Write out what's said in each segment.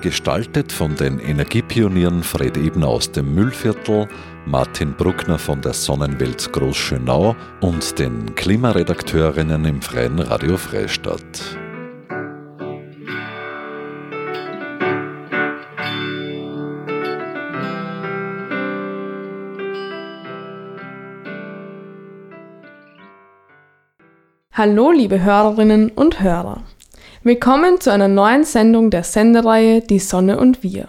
Gestaltet von den Energiepionieren Fred Ebner aus dem Müllviertel, Martin Bruckner von der Sonnenwelt Großschönau und den Klimaredakteurinnen im Freien Radio Freistadt. Hallo liebe Hörerinnen und Hörer. Willkommen zu einer neuen Sendung der Sendereihe Die Sonne und wir.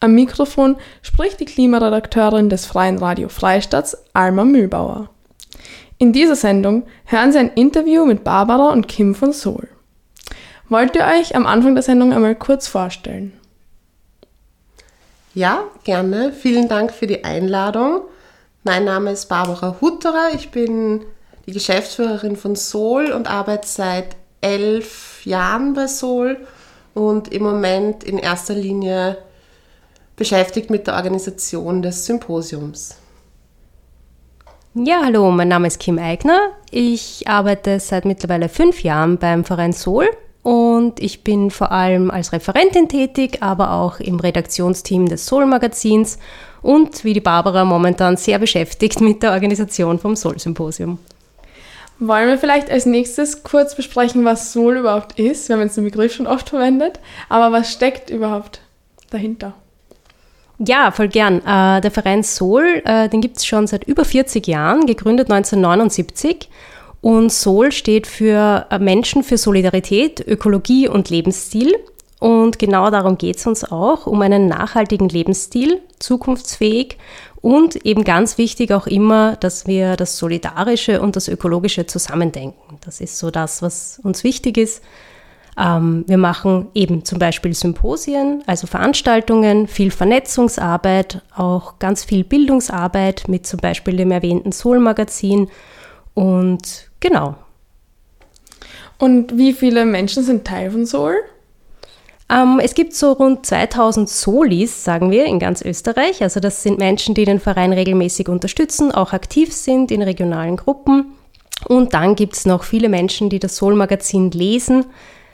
Am Mikrofon spricht die Klimaredakteurin des Freien Radio Freistadts, Alma Mühlbauer. In dieser Sendung hören Sie ein Interview mit Barbara und Kim von Sol. Wollt ihr euch am Anfang der Sendung einmal kurz vorstellen? Ja, gerne. Vielen Dank für die Einladung. Mein Name ist Barbara Hutterer. Ich bin die Geschäftsführerin von Sol und arbeite seit elf Jahren bei Sol und im Moment in erster Linie beschäftigt mit der Organisation des Symposiums. Ja, hallo, mein Name ist Kim Eigner. Ich arbeite seit mittlerweile fünf Jahren beim Verein Sol und ich bin vor allem als Referentin tätig, aber auch im Redaktionsteam des Sol Magazins und wie die Barbara momentan sehr beschäftigt mit der Organisation vom Sol Symposium. Wollen wir vielleicht als nächstes kurz besprechen, was Sol überhaupt ist? Wir haben jetzt den Begriff schon oft verwendet, aber was steckt überhaupt dahinter? Ja, voll gern. Äh, der Verein Sol, äh, den gibt es schon seit über 40 Jahren, gegründet 1979. Und Sol steht für äh, Menschen für Solidarität, Ökologie und Lebensstil. Und genau darum geht es uns auch, um einen nachhaltigen Lebensstil, zukunftsfähig und eben ganz wichtig auch immer, dass wir das Solidarische und das Ökologische zusammendenken. Das ist so das, was uns wichtig ist. Ähm, wir machen eben zum Beispiel Symposien, also Veranstaltungen, viel Vernetzungsarbeit, auch ganz viel Bildungsarbeit mit zum Beispiel dem erwähnten Sol-Magazin und genau. Und wie viele Menschen sind Teil von Sol? Ähm, es gibt so rund 2000 Solis, sagen wir, in ganz Österreich. Also das sind Menschen, die den Verein regelmäßig unterstützen, auch aktiv sind in regionalen Gruppen. Und dann gibt es noch viele Menschen, die das Sol-Magazin lesen,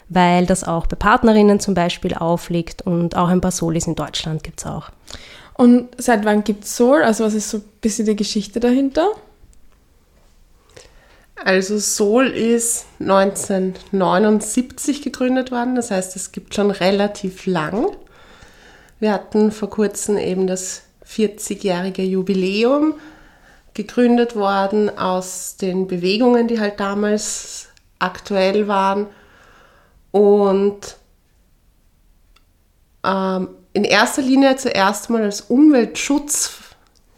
weil das auch bei Partnerinnen zum Beispiel aufliegt und auch ein paar Solis in Deutschland gibt es auch. Und seit wann gibt es Sol? Also was ist so ein bisschen die Geschichte dahinter? Also Sol ist 1979 gegründet worden, das heißt, es gibt schon relativ lang. Wir hatten vor kurzem eben das 40-jährige Jubiläum, gegründet worden aus den Bewegungen, die halt damals aktuell waren und ähm, in erster Linie zuerst mal als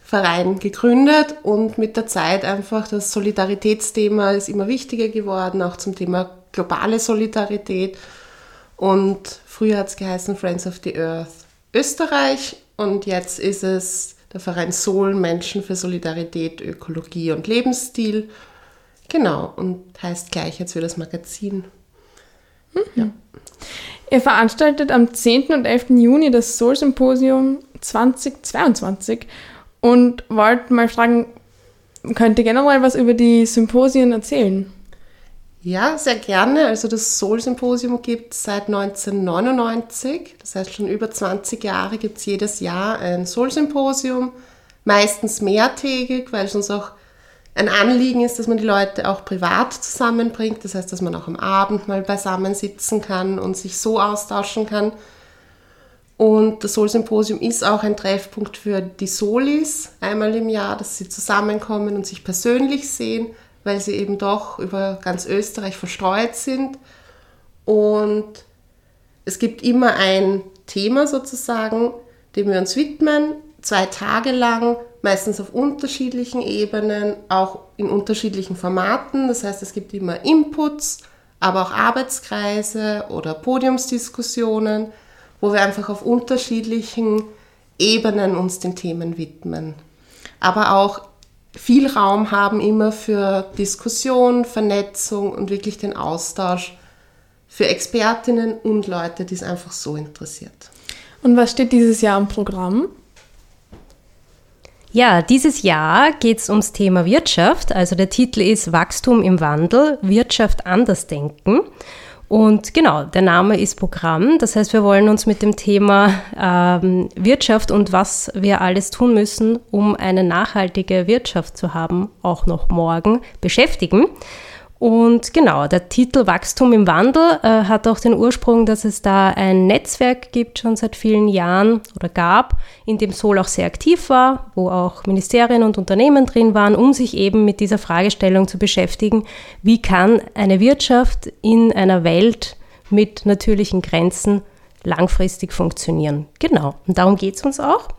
Umweltschutzverein gegründet und mit der Zeit einfach das Solidaritätsthema ist immer wichtiger geworden, auch zum Thema globale Solidarität. Und früher hat es geheißen Friends of the Earth Österreich und jetzt ist es der Verein Sol Menschen für Solidarität, Ökologie und Lebensstil. Genau, und heißt gleich jetzt für das Magazin. Mhm. Ja. Ihr veranstaltet am 10. und 11. Juni das Soul Symposium 2022 und wollt mal fragen, könnt ihr generell was über die Symposien erzählen? Ja, sehr gerne. Also das Soul-Symposium gibt es seit 1999. Das heißt, schon über 20 Jahre gibt es jedes Jahr ein Soul-Symposium. Meistens mehrtägig, weil es uns auch ein Anliegen ist, dass man die Leute auch privat zusammenbringt. Das heißt, dass man auch am Abend mal beisammen sitzen kann und sich so austauschen kann. Und das Sol-Symposium ist auch ein Treffpunkt für die Solis einmal im Jahr, dass sie zusammenkommen und sich persönlich sehen, weil sie eben doch über ganz Österreich verstreut sind. Und es gibt immer ein Thema sozusagen, dem wir uns widmen, zwei Tage lang meistens auf unterschiedlichen Ebenen, auch in unterschiedlichen Formaten. Das heißt, es gibt immer Inputs, aber auch Arbeitskreise oder Podiumsdiskussionen, wo wir einfach auf unterschiedlichen Ebenen uns den Themen widmen. Aber auch viel Raum haben immer für Diskussion, Vernetzung und wirklich den Austausch für Expertinnen und Leute, die es einfach so interessiert. Und was steht dieses Jahr im Programm? Ja, dieses Jahr geht es ums Thema Wirtschaft. Also der Titel ist Wachstum im Wandel, Wirtschaft anders denken. Und genau, der Name ist Programm. Das heißt, wir wollen uns mit dem Thema ähm, Wirtschaft und was wir alles tun müssen, um eine nachhaltige Wirtschaft zu haben, auch noch morgen beschäftigen. Und genau, der Titel Wachstum im Wandel äh, hat auch den Ursprung, dass es da ein Netzwerk gibt, schon seit vielen Jahren oder gab, in dem Sol auch sehr aktiv war, wo auch Ministerien und Unternehmen drin waren, um sich eben mit dieser Fragestellung zu beschäftigen, wie kann eine Wirtschaft in einer Welt mit natürlichen Grenzen langfristig funktionieren. Genau, und darum geht es uns auch.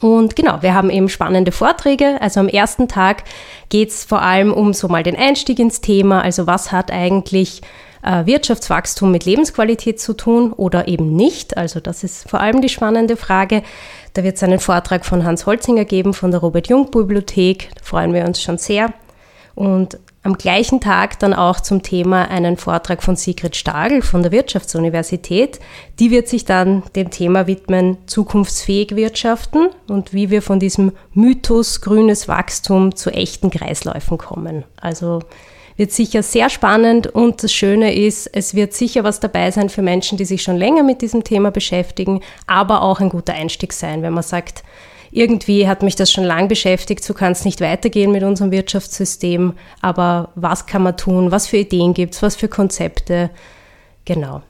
Und genau, wir haben eben spannende Vorträge. Also am ersten Tag geht es vor allem um so mal den Einstieg ins Thema. Also was hat eigentlich äh, Wirtschaftswachstum mit Lebensqualität zu tun oder eben nicht? Also das ist vor allem die spannende Frage. Da wird es einen Vortrag von Hans Holzinger geben von der Robert-Jung-Bibliothek. Da freuen wir uns schon sehr. Und am gleichen Tag dann auch zum Thema einen Vortrag von Sigrid Stagel von der Wirtschaftsuniversität. Die wird sich dann dem Thema widmen, zukunftsfähig wirtschaften und wie wir von diesem Mythos grünes Wachstum zu echten Kreisläufen kommen. Also wird sicher sehr spannend und das Schöne ist, es wird sicher was dabei sein für Menschen, die sich schon länger mit diesem Thema beschäftigen, aber auch ein guter Einstieg sein, wenn man sagt, irgendwie hat mich das schon lange beschäftigt, so kann es nicht weitergehen mit unserem Wirtschaftssystem, aber was kann man tun, was für Ideen gibt es, was für Konzepte, genau.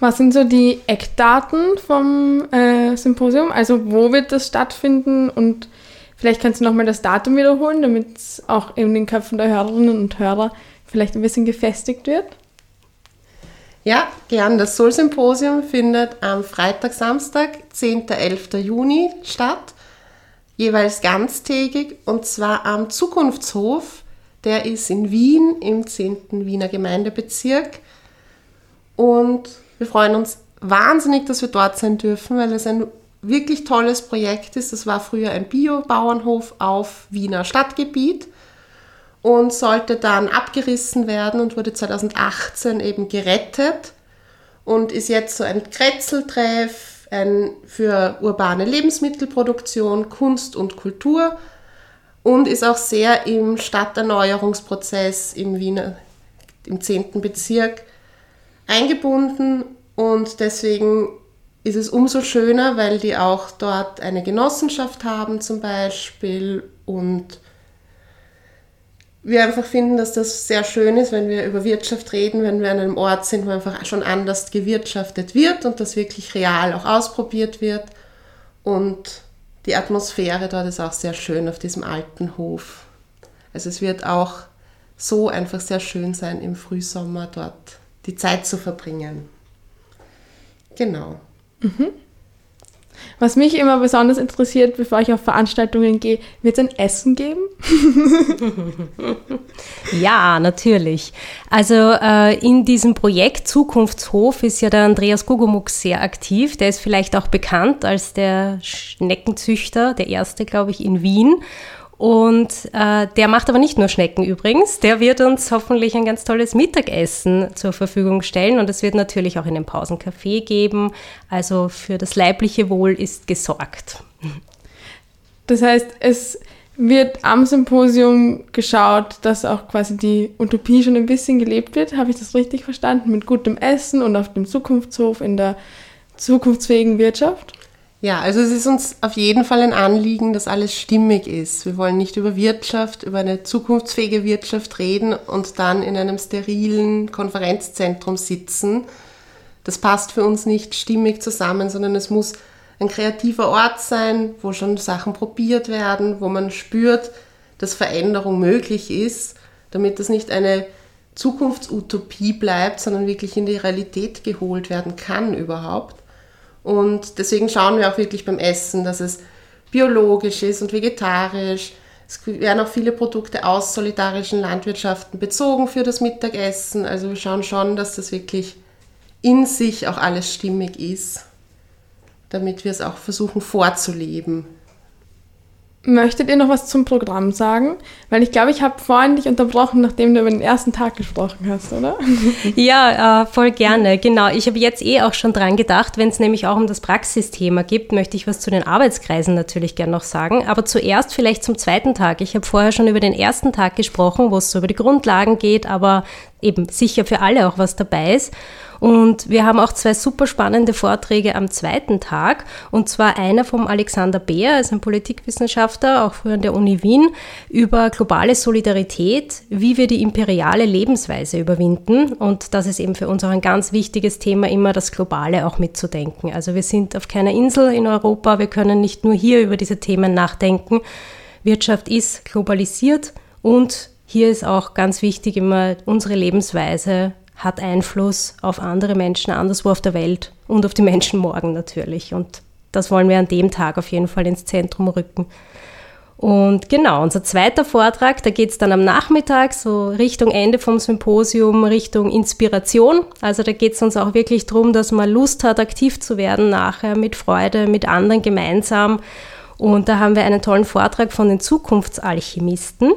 Was sind so die Eckdaten vom äh, Symposium? Also wo wird das stattfinden und vielleicht kannst du nochmal das Datum wiederholen, damit es auch in den Köpfen der Hörerinnen und Hörer vielleicht ein bisschen gefestigt wird? Ja, gern. Das Soul-Symposium findet am Freitag, Samstag, 10. 11. Juni statt, jeweils ganztägig und zwar am Zukunftshof. Der ist in Wien im 10. Wiener Gemeindebezirk. Und wir freuen uns wahnsinnig, dass wir dort sein dürfen, weil es ein wirklich tolles Projekt ist. Das war früher ein Bio-Bauernhof auf Wiener Stadtgebiet und sollte dann abgerissen werden und wurde 2018 eben gerettet und ist jetzt so ein Kretzeltreff ein, für urbane Lebensmittelproduktion, Kunst und Kultur und ist auch sehr im Stadterneuerungsprozess im Wiener, im 10. Bezirk eingebunden und deswegen ist es umso schöner, weil die auch dort eine Genossenschaft haben zum Beispiel und wir einfach finden, dass das sehr schön ist, wenn wir über Wirtschaft reden, wenn wir an einem Ort sind, wo einfach schon anders gewirtschaftet wird und das wirklich real auch ausprobiert wird. Und die Atmosphäre dort ist auch sehr schön auf diesem alten Hof. Also es wird auch so einfach sehr schön sein, im Frühsommer dort die Zeit zu verbringen. Genau. Mhm. Was mich immer besonders interessiert, bevor ich auf Veranstaltungen gehe, wird es ein Essen geben? ja, natürlich. Also äh, in diesem Projekt Zukunftshof ist ja der Andreas Gugumuk sehr aktiv. Der ist vielleicht auch bekannt als der Schneckenzüchter, der erste, glaube ich, in Wien. Und äh, der macht aber nicht nur Schnecken übrigens, der wird uns hoffentlich ein ganz tolles Mittagessen zur Verfügung stellen und es wird natürlich auch in den Pausencafé geben. Also für das leibliche Wohl ist gesorgt. Das heißt, es wird am Symposium geschaut, dass auch quasi die Utopie schon ein bisschen gelebt wird. Habe ich das richtig verstanden? Mit gutem Essen und auf dem Zukunftshof in der zukunftsfähigen Wirtschaft? Ja, also es ist uns auf jeden Fall ein Anliegen, dass alles stimmig ist. Wir wollen nicht über Wirtschaft, über eine zukunftsfähige Wirtschaft reden und dann in einem sterilen Konferenzzentrum sitzen. Das passt für uns nicht stimmig zusammen, sondern es muss ein kreativer Ort sein, wo schon Sachen probiert werden, wo man spürt, dass Veränderung möglich ist, damit das nicht eine Zukunftsutopie bleibt, sondern wirklich in die Realität geholt werden kann überhaupt. Und deswegen schauen wir auch wirklich beim Essen, dass es biologisch ist und vegetarisch. Es werden auch viele Produkte aus solidarischen Landwirtschaften bezogen für das Mittagessen. Also wir schauen schon, dass das wirklich in sich auch alles stimmig ist, damit wir es auch versuchen vorzuleben. Möchtet ihr noch was zum Programm sagen? Weil ich glaube, ich habe vorhin dich unterbrochen, nachdem du über den ersten Tag gesprochen hast, oder? Ja, äh, voll gerne. Genau. Ich habe jetzt eh auch schon dran gedacht, wenn es nämlich auch um das Praxisthema gibt, möchte ich was zu den Arbeitskreisen natürlich gerne noch sagen. Aber zuerst vielleicht zum zweiten Tag. Ich habe vorher schon über den ersten Tag gesprochen, wo es so über die Grundlagen geht, aber eben sicher für alle auch was dabei ist. Und wir haben auch zwei super spannende Vorträge am zweiten Tag. Und zwar einer vom Alexander Beer, ist ein Politikwissenschaftler, auch früher an der Uni Wien, über globale Solidarität, wie wir die imperiale Lebensweise überwinden. Und das ist eben für uns auch ein ganz wichtiges Thema, immer das Globale auch mitzudenken. Also wir sind auf keiner Insel in Europa, wir können nicht nur hier über diese Themen nachdenken. Wirtschaft ist globalisiert und hier ist auch ganz wichtig immer unsere Lebensweise hat Einfluss auf andere Menschen anderswo auf der Welt und auf die Menschen morgen natürlich. Und das wollen wir an dem Tag auf jeden Fall ins Zentrum rücken. Und genau, unser zweiter Vortrag, da geht es dann am Nachmittag so Richtung Ende vom Symposium, Richtung Inspiration. Also da geht es uns auch wirklich darum, dass man Lust hat, aktiv zu werden nachher mit Freude, mit anderen gemeinsam. Und da haben wir einen tollen Vortrag von den Zukunftsalchemisten.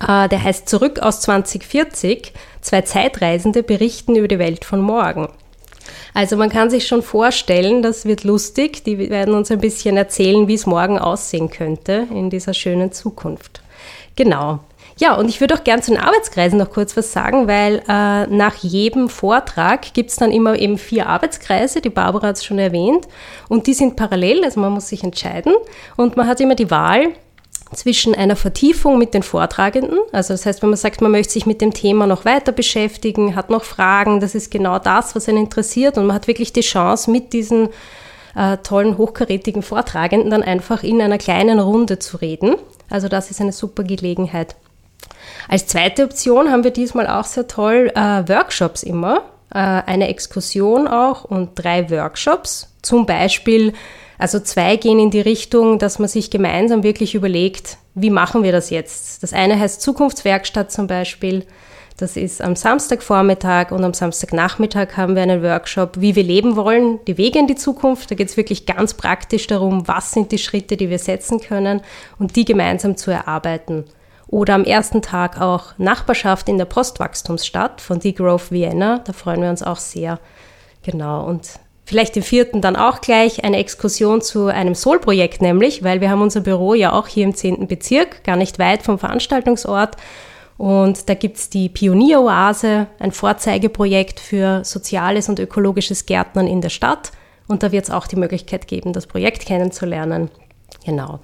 Äh, der heißt Zurück aus 2040. Zwei Zeitreisende berichten über die Welt von morgen. Also man kann sich schon vorstellen, das wird lustig. Die werden uns ein bisschen erzählen, wie es morgen aussehen könnte in dieser schönen Zukunft. Genau. Ja, und ich würde auch gern zu den Arbeitskreisen noch kurz was sagen, weil äh, nach jedem Vortrag gibt es dann immer eben vier Arbeitskreise, die Barbara hat es schon erwähnt, und die sind parallel, also man muss sich entscheiden und man hat immer die Wahl, zwischen einer Vertiefung mit den Vortragenden, also das heißt, wenn man sagt, man möchte sich mit dem Thema noch weiter beschäftigen, hat noch Fragen, das ist genau das, was einen interessiert und man hat wirklich die Chance, mit diesen äh, tollen, hochkarätigen Vortragenden dann einfach in einer kleinen Runde zu reden. Also das ist eine super Gelegenheit. Als zweite Option haben wir diesmal auch sehr toll äh, Workshops immer, äh, eine Exkursion auch und drei Workshops, zum Beispiel also zwei gehen in die Richtung, dass man sich gemeinsam wirklich überlegt, wie machen wir das jetzt? Das eine heißt Zukunftswerkstatt zum Beispiel. Das ist am Samstagvormittag und am Samstagnachmittag haben wir einen Workshop, wie wir leben wollen, die Wege in die Zukunft. Da geht es wirklich ganz praktisch darum, was sind die Schritte, die wir setzen können und die gemeinsam zu erarbeiten. Oder am ersten Tag auch Nachbarschaft in der Postwachstumsstadt von Degrowth Vienna. Da freuen wir uns auch sehr. Genau. Und Vielleicht den vierten dann auch gleich eine Exkursion zu einem Soul-Projekt nämlich, weil wir haben unser Büro ja auch hier im 10. Bezirk, gar nicht weit vom Veranstaltungsort. Und da gibt es die Pionieroase, ein Vorzeigeprojekt für soziales und ökologisches Gärtnern in der Stadt. Und da wird es auch die Möglichkeit geben, das Projekt kennenzulernen. Genau.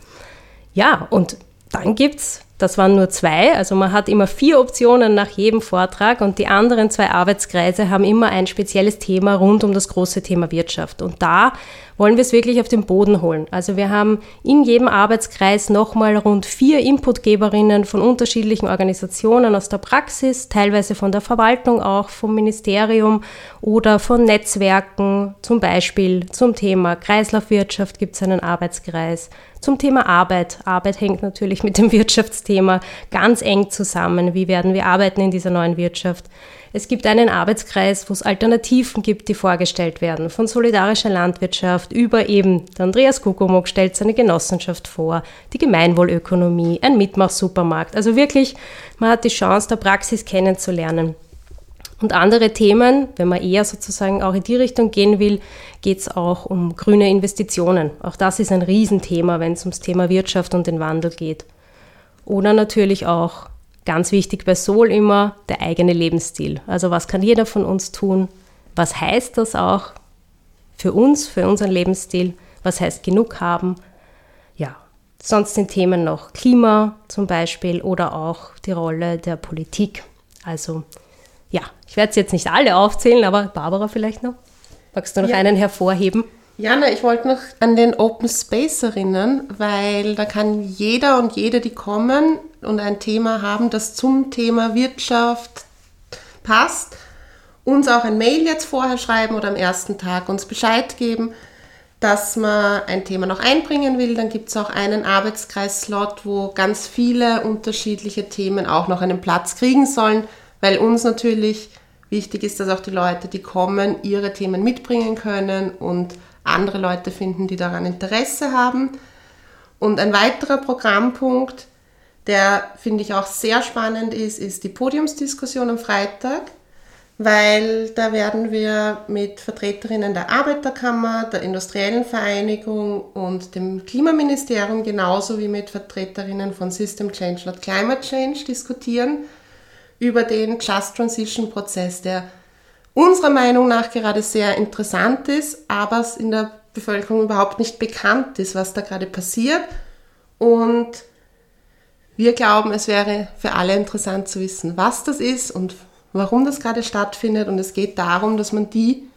Ja, und dann gibt es das waren nur zwei, also man hat immer vier Optionen nach jedem Vortrag und die anderen zwei Arbeitskreise haben immer ein spezielles Thema rund um das große Thema Wirtschaft. Und da wollen wir es wirklich auf den Boden holen. Also wir haben in jedem Arbeitskreis nochmal rund vier Inputgeberinnen von unterschiedlichen Organisationen aus der Praxis, teilweise von der Verwaltung auch, vom Ministerium oder von Netzwerken, zum Beispiel zum Thema Kreislaufwirtschaft gibt es einen Arbeitskreis, zum Thema Arbeit. Arbeit hängt natürlich mit dem Wirtschaftsthema ganz eng zusammen. Wie werden wir arbeiten in dieser neuen Wirtschaft? Es gibt einen Arbeitskreis, wo es Alternativen gibt, die vorgestellt werden, von solidarischer Landwirtschaft über eben, der Andreas Kukumok stellt seine Genossenschaft vor, die Gemeinwohlökonomie, ein Mitmachsupermarkt. Also wirklich, man hat die Chance, der Praxis kennenzulernen. Und andere Themen, wenn man eher sozusagen auch in die Richtung gehen will, geht es auch um grüne Investitionen. Auch das ist ein Riesenthema, wenn es ums Thema Wirtschaft und den Wandel geht. Oder natürlich auch Ganz wichtig bei Soul immer der eigene Lebensstil. Also was kann jeder von uns tun? Was heißt das auch für uns, für unseren Lebensstil? Was heißt genug haben? Ja, sonst sind Themen noch Klima zum Beispiel oder auch die Rolle der Politik. Also ja, ich werde es jetzt nicht alle aufzählen, aber Barbara vielleicht noch. Magst du noch ja. einen hervorheben? Jana, ich wollte noch an den Open Space erinnern, weil da kann jeder und jede, die kommen und ein Thema haben, das zum Thema Wirtschaft passt, uns auch ein Mail jetzt vorher schreiben oder am ersten Tag uns Bescheid geben, dass man ein Thema noch einbringen will. Dann gibt es auch einen Arbeitskreis-Slot, wo ganz viele unterschiedliche Themen auch noch einen Platz kriegen sollen, weil uns natürlich wichtig ist, dass auch die Leute, die kommen, ihre Themen mitbringen können und andere Leute finden, die daran Interesse haben. Und ein weiterer Programmpunkt, der finde ich auch sehr spannend ist, ist die Podiumsdiskussion am Freitag, weil da werden wir mit Vertreterinnen der Arbeiterkammer, der Industriellen Vereinigung und dem Klimaministerium genauso wie mit Vertreterinnen von System Change Not Climate Change diskutieren über den Just Transition Prozess, der unserer Meinung nach gerade sehr interessant ist, aber es in der Bevölkerung überhaupt nicht bekannt ist, was da gerade passiert. Und wir glauben, es wäre für alle interessant zu wissen, was das ist und warum das gerade stattfindet. Und es geht darum, dass man die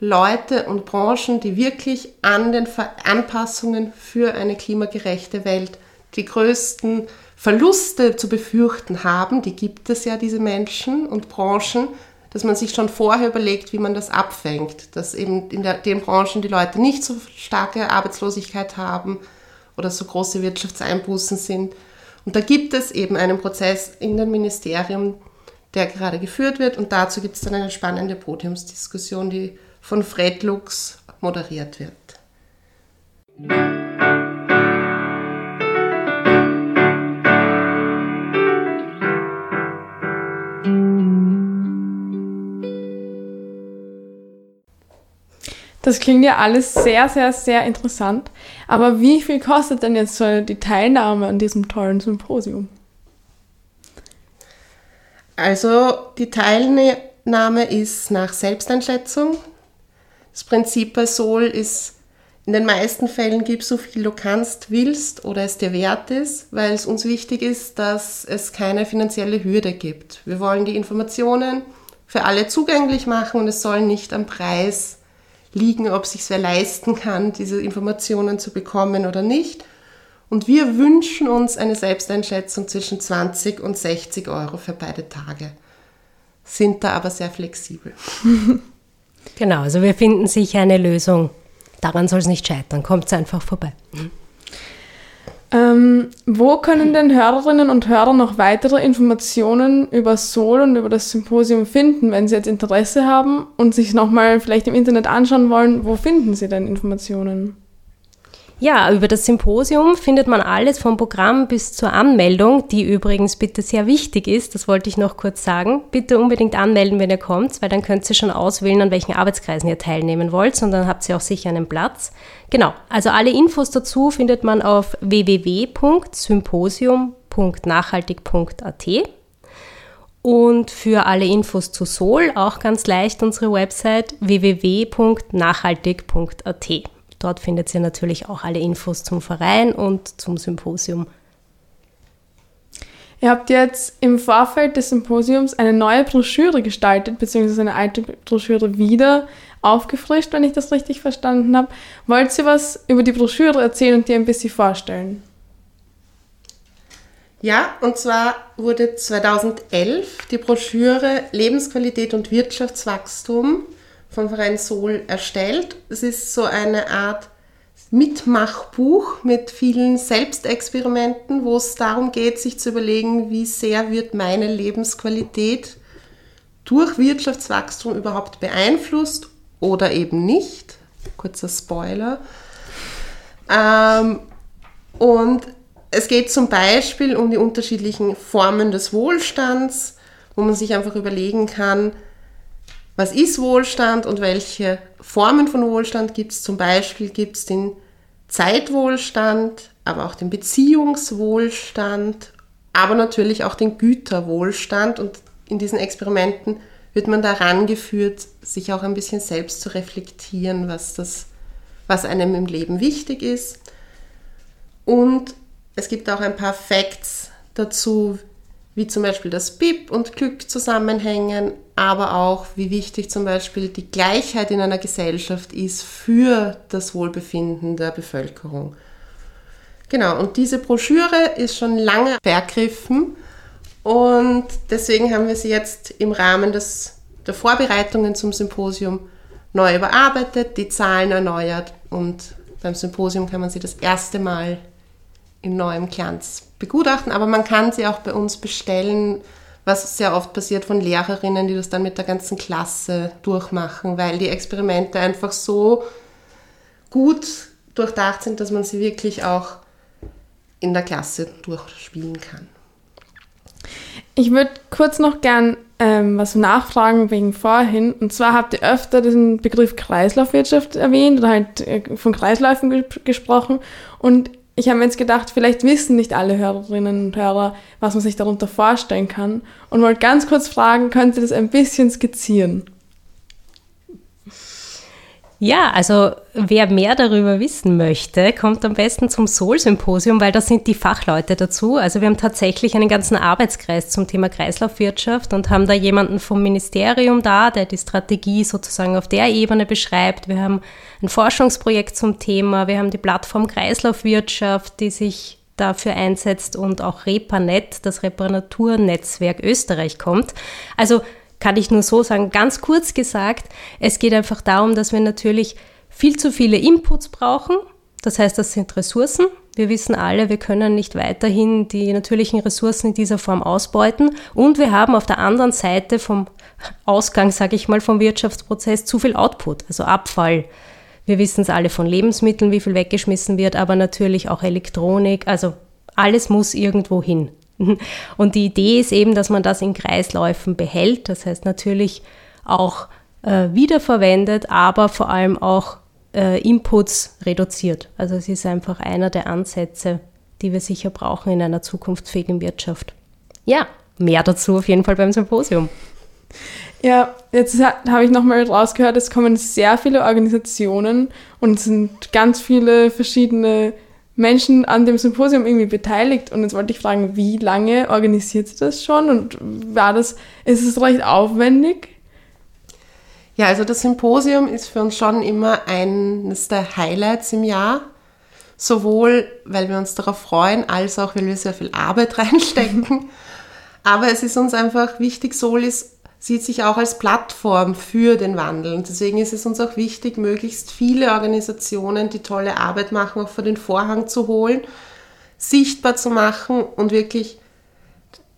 Leute und Branchen, die wirklich an den Anpassungen für eine klimagerechte Welt die größten Verluste zu befürchten haben, die gibt es ja, diese Menschen und Branchen, dass man sich schon vorher überlegt, wie man das abfängt, dass eben in der, den Branchen die Leute nicht so starke Arbeitslosigkeit haben oder so große Wirtschaftseinbußen sind. Und da gibt es eben einen Prozess in dem Ministerium, der gerade geführt wird und dazu gibt es dann eine spannende Podiumsdiskussion, die von Fred Lux moderiert wird. Das klingt ja alles sehr, sehr, sehr interessant. Aber wie viel kostet denn jetzt so die Teilnahme an diesem tollen Symposium? Also die Teilnahme ist nach Selbsteinschätzung. Das Prinzip bei Sol ist, in den meisten Fällen gib so viel du kannst, willst oder es dir wert ist, weil es uns wichtig ist, dass es keine finanzielle Hürde gibt. Wir wollen die Informationen für alle zugänglich machen und es soll nicht am Preis liegen, ob sich wer leisten kann, diese Informationen zu bekommen oder nicht. Und wir wünschen uns eine Selbsteinschätzung zwischen 20 und 60 Euro für beide Tage, sind da aber sehr flexibel. Genau, also wir finden sicher eine Lösung. Daran soll es nicht scheitern. Kommt einfach vorbei. Ähm, wo können denn Hörerinnen und Hörer noch weitere Informationen über Sol und über das Symposium finden, wenn sie jetzt Interesse haben und sich nochmal vielleicht im Internet anschauen wollen? Wo finden sie denn Informationen? Ja, über das Symposium findet man alles vom Programm bis zur Anmeldung, die übrigens bitte sehr wichtig ist, das wollte ich noch kurz sagen. Bitte unbedingt anmelden, wenn ihr kommt, weil dann könnt ihr schon auswählen, an welchen Arbeitskreisen ihr teilnehmen wollt und dann habt ihr auch sicher einen Platz. Genau, also alle Infos dazu findet man auf www.symposium.nachhaltig.at. Und für alle Infos zu Sol auch ganz leicht unsere Website www.nachhaltig.at. Dort findet ihr natürlich auch alle Infos zum Verein und zum Symposium. Ihr habt jetzt im Vorfeld des Symposiums eine neue Broschüre gestaltet, beziehungsweise eine alte Broschüre wieder aufgefrischt, wenn ich das richtig verstanden habe. Wollt ihr was über die Broschüre erzählen und dir ein bisschen vorstellen? Ja, und zwar wurde 2011 die Broschüre Lebensqualität und Wirtschaftswachstum vom Verein Sol erstellt. Es ist so eine Art Mitmachbuch mit vielen Selbstexperimenten, wo es darum geht, sich zu überlegen, wie sehr wird meine Lebensqualität durch Wirtschaftswachstum überhaupt beeinflusst oder eben nicht. Kurzer Spoiler. Ähm, und es geht zum Beispiel um die unterschiedlichen Formen des Wohlstands, wo man sich einfach überlegen kann, was ist Wohlstand und welche Formen von Wohlstand gibt es. Zum Beispiel gibt es den Zeitwohlstand, aber auch den Beziehungswohlstand, aber natürlich auch den Güterwohlstand. Und in diesen Experimenten wird man daran geführt, sich auch ein bisschen selbst zu reflektieren, was, das, was einem im Leben wichtig ist. Und es gibt auch ein paar Facts dazu, wie zum Beispiel das BIP und Glück zusammenhängen, aber auch wie wichtig zum Beispiel die Gleichheit in einer Gesellschaft ist für das Wohlbefinden der Bevölkerung. Genau, und diese Broschüre ist schon lange vergriffen und deswegen haben wir sie jetzt im Rahmen des, der Vorbereitungen zum Symposium neu überarbeitet, die Zahlen erneuert und beim Symposium kann man sie das erste Mal in neuem Glanz begutachten, aber man kann sie auch bei uns bestellen, was sehr oft passiert von Lehrerinnen, die das dann mit der ganzen Klasse durchmachen, weil die Experimente einfach so gut durchdacht sind, dass man sie wirklich auch in der Klasse durchspielen kann. Ich würde kurz noch gern ähm, was nachfragen wegen vorhin. Und zwar habt ihr öfter den Begriff Kreislaufwirtschaft erwähnt oder halt äh, von Kreisläufen ge gesprochen. Und ich habe mir jetzt gedacht, vielleicht wissen nicht alle Hörerinnen und Hörer, was man sich darunter vorstellen kann. Und wollte ganz kurz fragen, könnt ihr das ein bisschen skizzieren? Ja, also wer mehr darüber wissen möchte, kommt am besten zum Soul-Symposium, weil da sind die Fachleute dazu. Also wir haben tatsächlich einen ganzen Arbeitskreis zum Thema Kreislaufwirtschaft und haben da jemanden vom Ministerium da, der die Strategie sozusagen auf der Ebene beschreibt. Wir haben ein Forschungsprojekt zum Thema, wir haben die Plattform Kreislaufwirtschaft, die sich dafür einsetzt und auch Repanet, das Reparaturnetzwerk Österreich kommt. Also kann ich nur so sagen, ganz kurz gesagt, es geht einfach darum, dass wir natürlich viel zu viele Inputs brauchen. Das heißt, das sind Ressourcen. Wir wissen alle, wir können nicht weiterhin die natürlichen Ressourcen in dieser Form ausbeuten. Und wir haben auf der anderen Seite vom Ausgang, sage ich mal, vom Wirtschaftsprozess zu viel Output, also Abfall. Wir wissen es alle von Lebensmitteln, wie viel weggeschmissen wird, aber natürlich auch Elektronik. Also alles muss irgendwo hin. Und die Idee ist eben, dass man das in Kreisläufen behält, das heißt natürlich auch äh, wiederverwendet, aber vor allem auch äh, Inputs reduziert. Also es ist einfach einer der Ansätze, die wir sicher brauchen in einer zukunftsfähigen Wirtschaft. Ja, mehr dazu auf jeden Fall beim Symposium. Ja, jetzt habe ich nochmal rausgehört, es kommen sehr viele Organisationen und es sind ganz viele verschiedene Menschen an dem Symposium irgendwie beteiligt. Und jetzt wollte ich fragen, wie lange organisiert sie das schon und war das, ist es recht aufwendig? Ja, also das Symposium ist für uns schon immer eines der Highlights im Jahr. Sowohl, weil wir uns darauf freuen, als auch, weil wir sehr viel Arbeit reinstecken. Aber es ist uns einfach wichtig, Solis sieht sich auch als Plattform für den Wandel. Und deswegen ist es uns auch wichtig, möglichst viele Organisationen, die tolle Arbeit machen, auch vor den Vorhang zu holen, sichtbar zu machen und wirklich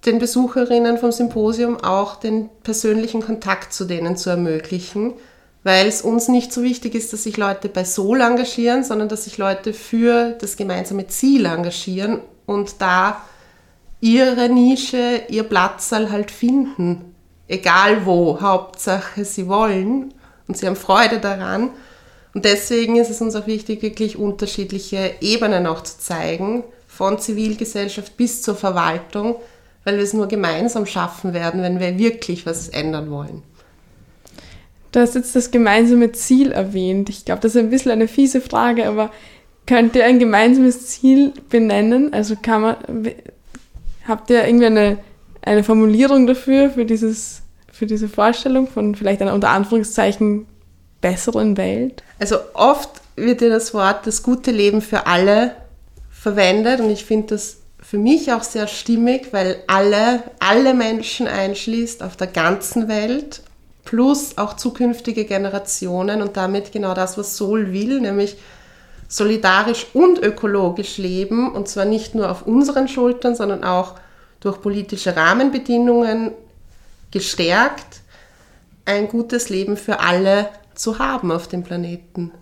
den Besucherinnen vom Symposium auch den persönlichen Kontakt zu denen zu ermöglichen, weil es uns nicht so wichtig ist, dass sich Leute bei Sol engagieren, sondern dass sich Leute für das gemeinsame Ziel engagieren und da ihre Nische, ihr Platzal halt finden egal wo, Hauptsache sie wollen und sie haben Freude daran. Und deswegen ist es uns auch wichtig, wirklich unterschiedliche Ebenen auch zu zeigen, von Zivilgesellschaft bis zur Verwaltung, weil wir es nur gemeinsam schaffen werden, wenn wir wirklich was ändern wollen. Du hast jetzt das gemeinsame Ziel erwähnt. Ich glaube, das ist ein bisschen eine fiese Frage, aber könnt ihr ein gemeinsames Ziel benennen? Also kann man, habt ihr irgendwie eine, eine Formulierung dafür, für dieses für diese Vorstellung von vielleicht einer unter Anführungszeichen besseren Welt? Also oft wird ja das Wort das gute Leben für alle verwendet und ich finde das für mich auch sehr stimmig, weil alle, alle Menschen einschließt auf der ganzen Welt plus auch zukünftige Generationen und damit genau das, was Sol will, nämlich solidarisch und ökologisch leben und zwar nicht nur auf unseren Schultern, sondern auch durch politische Rahmenbedingungen gestärkt, ein gutes Leben für alle zu haben auf dem Planeten.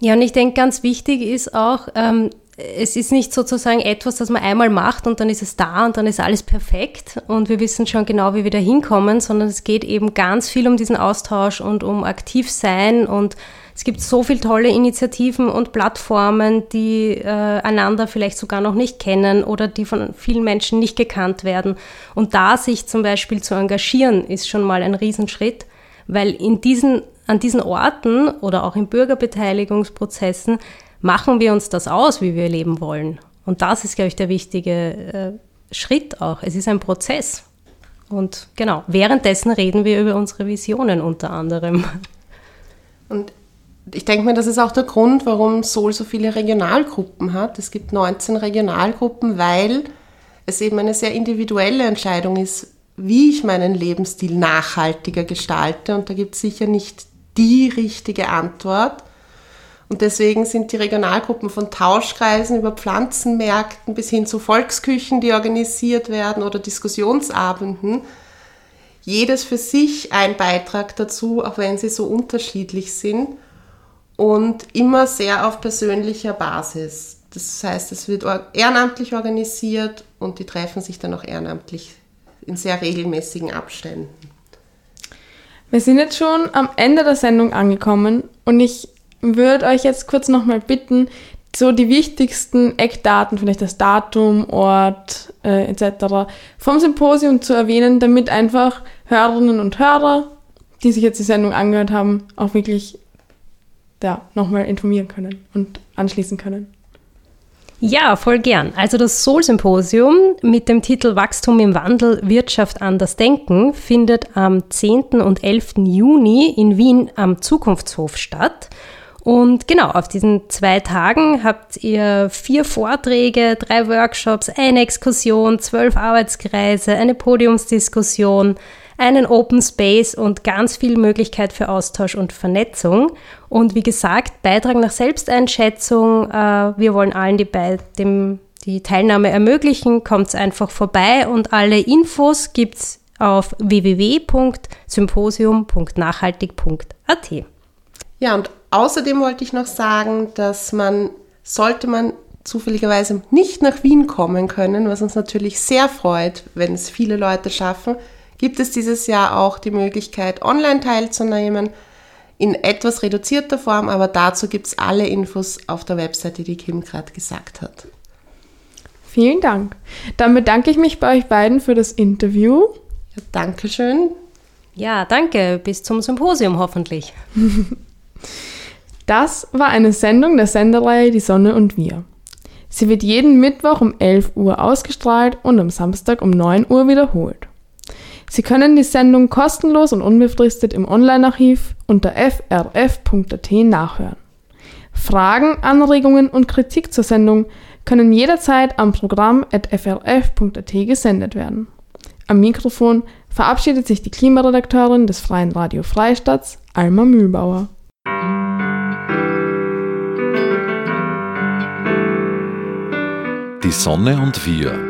Ja, und ich denke, ganz wichtig ist auch, ähm, es ist nicht sozusagen etwas, das man einmal macht und dann ist es da und dann ist alles perfekt und wir wissen schon genau, wie wir da hinkommen, sondern es geht eben ganz viel um diesen Austausch und um aktiv sein und es gibt so viele tolle Initiativen und Plattformen, die äh, einander vielleicht sogar noch nicht kennen oder die von vielen Menschen nicht gekannt werden. Und da sich zum Beispiel zu engagieren, ist schon mal ein Riesenschritt, weil in diesen, an diesen Orten oder auch in Bürgerbeteiligungsprozessen machen wir uns das aus, wie wir leben wollen. Und das ist, glaube ich, der wichtige äh, Schritt auch. Es ist ein Prozess. Und genau, währenddessen reden wir über unsere Visionen unter anderem. Und ich denke mir, das ist auch der Grund, warum Sol so viele Regionalgruppen hat. Es gibt 19 Regionalgruppen, weil es eben eine sehr individuelle Entscheidung ist, wie ich meinen Lebensstil nachhaltiger gestalte. Und da gibt es sicher nicht die richtige Antwort. Und deswegen sind die Regionalgruppen von Tauschkreisen über Pflanzenmärkten bis hin zu Volksküchen, die organisiert werden oder Diskussionsabenden, jedes für sich ein Beitrag dazu, auch wenn sie so unterschiedlich sind und immer sehr auf persönlicher Basis. Das heißt, es wird ehrenamtlich organisiert und die treffen sich dann auch ehrenamtlich in sehr regelmäßigen Abständen. Wir sind jetzt schon am Ende der Sendung angekommen und ich würde euch jetzt kurz nochmal bitten, so die wichtigsten Eckdaten, vielleicht das Datum, Ort äh, etc. vom Symposium zu erwähnen, damit einfach Hörerinnen und Hörer, die sich jetzt die Sendung angehört haben, auch wirklich ja, nochmal informieren können und anschließen können. Ja, voll gern. Also das Soul-Symposium mit dem Titel Wachstum im Wandel, Wirtschaft anders denken findet am 10. und 11. Juni in Wien am Zukunftshof statt. Und genau, auf diesen zwei Tagen habt ihr vier Vorträge, drei Workshops, eine Exkursion, zwölf Arbeitskreise, eine Podiumsdiskussion, einen Open Space und ganz viel Möglichkeit für Austausch und Vernetzung. Und wie gesagt, Beitrag nach Selbsteinschätzung. Äh, wir wollen allen, die bei dem die Teilnahme ermöglichen, kommt einfach vorbei und alle Infos gibt es auf www.symposium.nachhaltig.at. Ja, und Außerdem wollte ich noch sagen, dass man, sollte man zufälligerweise nicht nach Wien kommen können, was uns natürlich sehr freut, wenn es viele Leute schaffen, gibt es dieses Jahr auch die Möglichkeit, online teilzunehmen, in etwas reduzierter Form, aber dazu gibt es alle Infos auf der Webseite, die Kim gerade gesagt hat. Vielen Dank. Dann bedanke ich mich bei euch beiden für das Interview. Ja, Dankeschön. Ja, danke. Bis zum Symposium hoffentlich. Das war eine Sendung der Sendereihe Die Sonne und wir. Sie wird jeden Mittwoch um 11 Uhr ausgestrahlt und am Samstag um 9 Uhr wiederholt. Sie können die Sendung kostenlos und unbefristet im Online-Archiv unter frf.at nachhören. Fragen, Anregungen und Kritik zur Sendung können jederzeit am Programm at frf.at gesendet werden. Am Mikrofon verabschiedet sich die Klimaredakteurin des Freien Radio Freistaats, Alma Mühlbauer. Die Sonne und wir.